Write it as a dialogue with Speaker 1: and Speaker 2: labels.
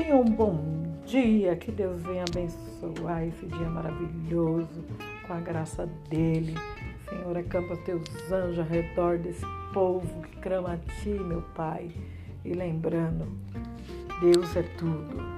Speaker 1: Tenha um bom dia, que Deus venha abençoar esse dia maravilhoso com a graça dele. Senhor, acampa teus anjos ao redor desse povo que crama a ti, meu Pai. E lembrando, Deus é tudo.